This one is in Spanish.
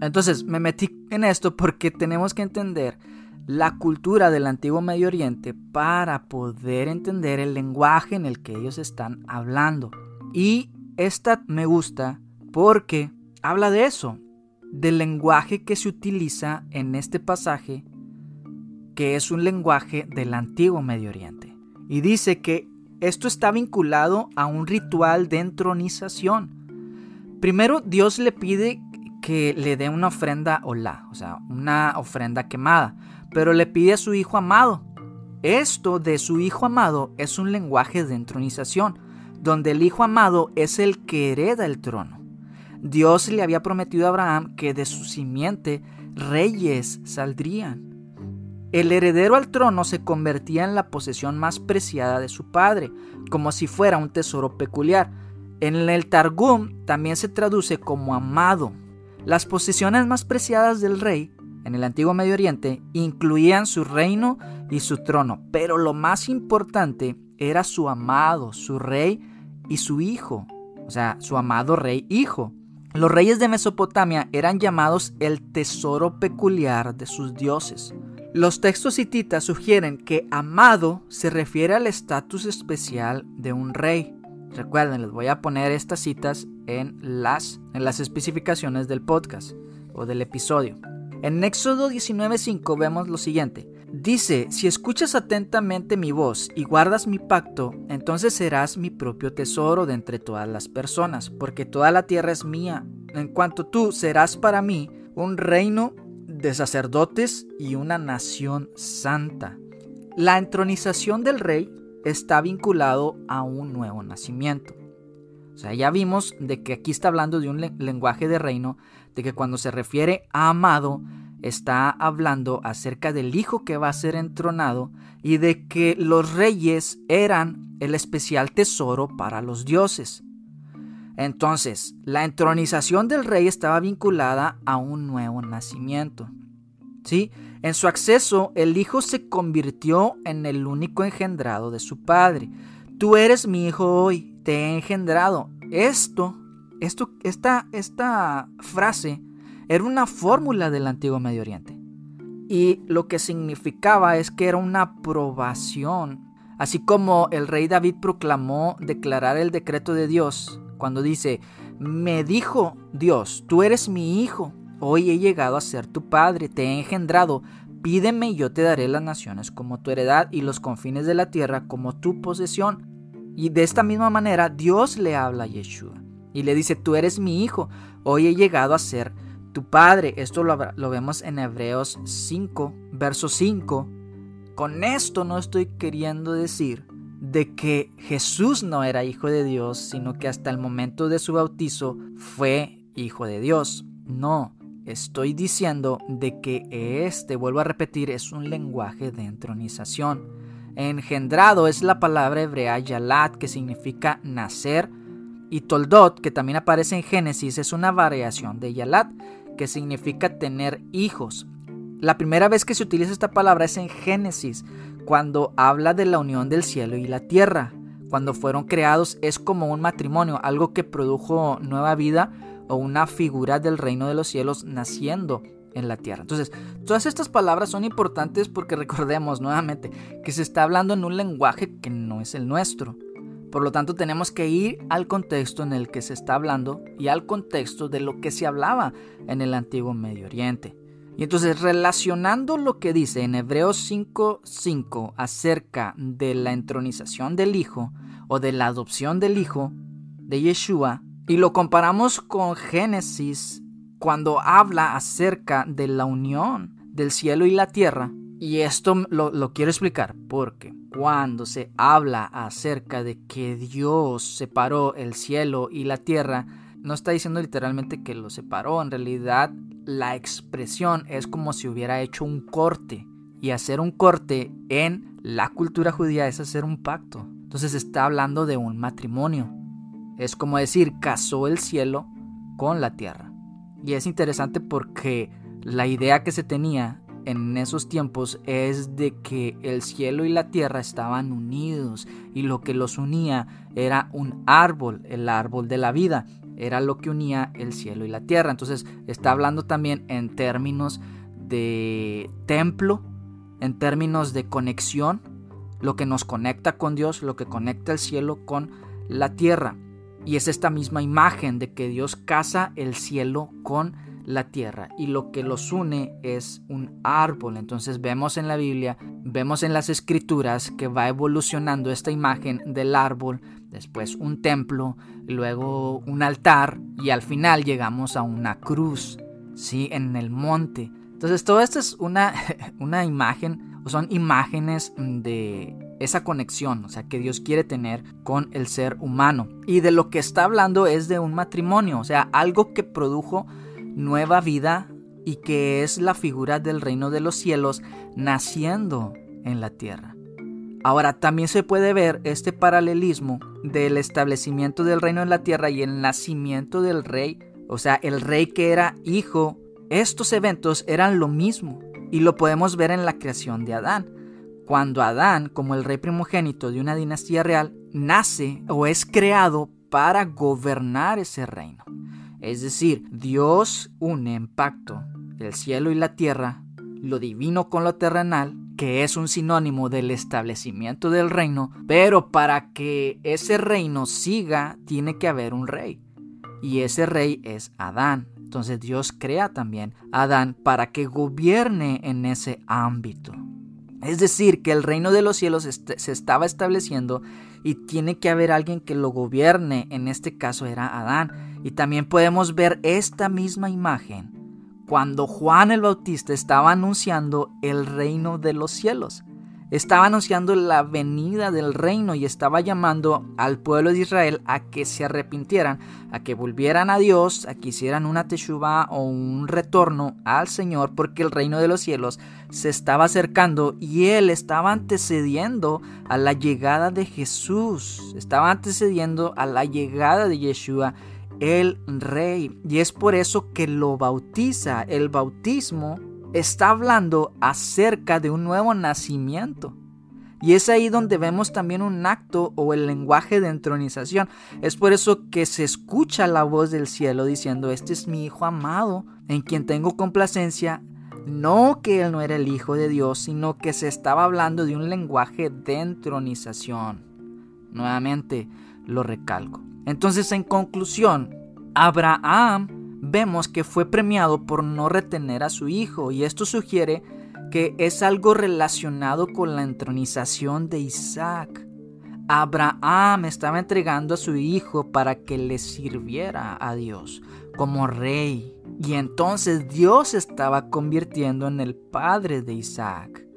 Entonces me metí en esto porque tenemos que entender la cultura del antiguo Medio Oriente para poder entender el lenguaje en el que ellos están hablando. Y esta me gusta porque habla de eso, del lenguaje que se utiliza en este pasaje, que es un lenguaje del antiguo Medio Oriente. Y dice que esto está vinculado a un ritual de entronización. Primero Dios le pide que le dé una ofrenda hola, o sea, una ofrenda quemada, pero le pide a su hijo amado. Esto de su hijo amado es un lenguaje de entronización, donde el hijo amado es el que hereda el trono. Dios le había prometido a Abraham que de su simiente reyes saldrían. El heredero al trono se convertía en la posesión más preciada de su padre, como si fuera un tesoro peculiar. En el Targum también se traduce como amado, las posesiones más preciadas del rey en el antiguo Medio Oriente incluían su reino y su trono, pero lo más importante era su amado, su rey y su hijo, o sea, su amado rey hijo. Los reyes de Mesopotamia eran llamados el tesoro peculiar de sus dioses. Los textos hititas sugieren que amado se refiere al estatus especial de un rey. Recuerden, les voy a poner estas citas en las, en las especificaciones del podcast o del episodio. En Éxodo 19:5 vemos lo siguiente. Dice, si escuchas atentamente mi voz y guardas mi pacto, entonces serás mi propio tesoro de entre todas las personas, porque toda la tierra es mía. En cuanto tú serás para mí un reino de sacerdotes y una nación santa. La entronización del rey está vinculado a un nuevo nacimiento. O sea, ya vimos de que aquí está hablando de un lenguaje de reino, de que cuando se refiere a amado, está hablando acerca del hijo que va a ser entronado y de que los reyes eran el especial tesoro para los dioses. Entonces, la entronización del rey estaba vinculada a un nuevo nacimiento. ¿Sí? En su acceso, el hijo se convirtió en el único engendrado de su padre. Tú eres mi hijo hoy, te he engendrado. Esto, esto, esta, esta frase era una fórmula del antiguo Medio Oriente. Y lo que significaba es que era una aprobación. Así como el rey David proclamó declarar el decreto de Dios cuando dice, me dijo Dios, tú eres mi hijo, Hoy he llegado a ser tu padre, te he engendrado. Pídeme y yo te daré las naciones como tu heredad y los confines de la tierra como tu posesión. Y de esta misma manera Dios le habla a Yeshua y le dice, tú eres mi hijo, hoy he llegado a ser padre. Esto lo, lo vemos en Hebreos 5, verso 5. Con esto no estoy queriendo decir de que Jesús no era hijo de Dios, sino que hasta el momento de su bautizo fue hijo de Dios. No, Estoy diciendo de que este, vuelvo a repetir, es un lenguaje de entronización. Engendrado es la palabra hebrea yalat, que significa nacer, y toldot, que también aparece en Génesis, es una variación de yalat, que significa tener hijos. La primera vez que se utiliza esta palabra es en Génesis, cuando habla de la unión del cielo y la tierra. Cuando fueron creados es como un matrimonio, algo que produjo nueva vida o una figura del reino de los cielos naciendo en la tierra. Entonces, todas estas palabras son importantes porque recordemos nuevamente que se está hablando en un lenguaje que no es el nuestro. Por lo tanto, tenemos que ir al contexto en el que se está hablando y al contexto de lo que se hablaba en el antiguo Medio Oriente. Y entonces, relacionando lo que dice en Hebreos 5:5 acerca de la entronización del Hijo o de la adopción del Hijo de Yeshua, y lo comparamos con Génesis cuando habla acerca de la unión del cielo y la tierra. Y esto lo, quiero explicar porque cuando se habla acerca de que Dios separó el cielo y la tierra, no está diciendo literalmente que lo separó, en realidad la expresión es como si hubiera hecho un corte. Y hacer un corte en la cultura judía es hacer un pacto. Entonces está hablando de un matrimonio. Es como decir, casó el cielo con la tierra. Y es interesante porque la idea que se tenía en esos tiempos es de que el cielo y la tierra estaban unidos y lo que los unía era un árbol, el árbol de la vida, era lo que unía el cielo y la tierra. Entonces está hablando también en términos de templo, en términos de conexión, lo que nos conecta con Dios, lo que conecta el cielo con la tierra. Y es esta misma imagen de que Dios casa el cielo con la tierra y lo que los une es un árbol. Entonces vemos en la Biblia, vemos en las escrituras que va evolucionando esta imagen del árbol, después un templo, luego un altar y al final llegamos a una cruz, ¿sí? En el monte. Entonces todo esto es una, una imagen, o son imágenes de esa conexión, o sea, que Dios quiere tener con el ser humano. Y de lo que está hablando es de un matrimonio, o sea, algo que produjo nueva vida y que es la figura del reino de los cielos naciendo en la tierra. Ahora también se puede ver este paralelismo del establecimiento del reino en la tierra y el nacimiento del rey, o sea, el rey que era hijo. Estos eventos eran lo mismo y lo podemos ver en la creación de Adán cuando Adán, como el rey primogénito de una dinastía real, nace o es creado para gobernar ese reino. Es decir, Dios une en pacto el cielo y la tierra, lo divino con lo terrenal, que es un sinónimo del establecimiento del reino, pero para que ese reino siga tiene que haber un rey. Y ese rey es Adán. Entonces Dios crea también a Adán para que gobierne en ese ámbito. Es decir, que el reino de los cielos se estaba estableciendo y tiene que haber alguien que lo gobierne. En este caso era Adán. Y también podemos ver esta misma imagen cuando Juan el Bautista estaba anunciando el reino de los cielos. Estaba anunciando la venida del reino y estaba llamando al pueblo de Israel a que se arrepintieran, a que volvieran a Dios, a que hicieran una teshuva o un retorno al Señor, porque el reino de los cielos se estaba acercando y él estaba antecediendo a la llegada de Jesús, estaba antecediendo a la llegada de Yeshua el rey. Y es por eso que lo bautiza. El bautismo está hablando acerca de un nuevo nacimiento. Y es ahí donde vemos también un acto o el lenguaje de entronización. Es por eso que se escucha la voz del cielo diciendo, este es mi Hijo amado, en quien tengo complacencia. No que él no era el Hijo de Dios, sino que se estaba hablando de un lenguaje de entronización. Nuevamente lo recalco. Entonces, en conclusión, Abraham vemos que fue premiado por no retener a su hijo y esto sugiere que es algo relacionado con la entronización de Isaac. Abraham estaba entregando a su hijo para que le sirviera a Dios como rey y entonces Dios estaba convirtiendo en el padre de Isaac.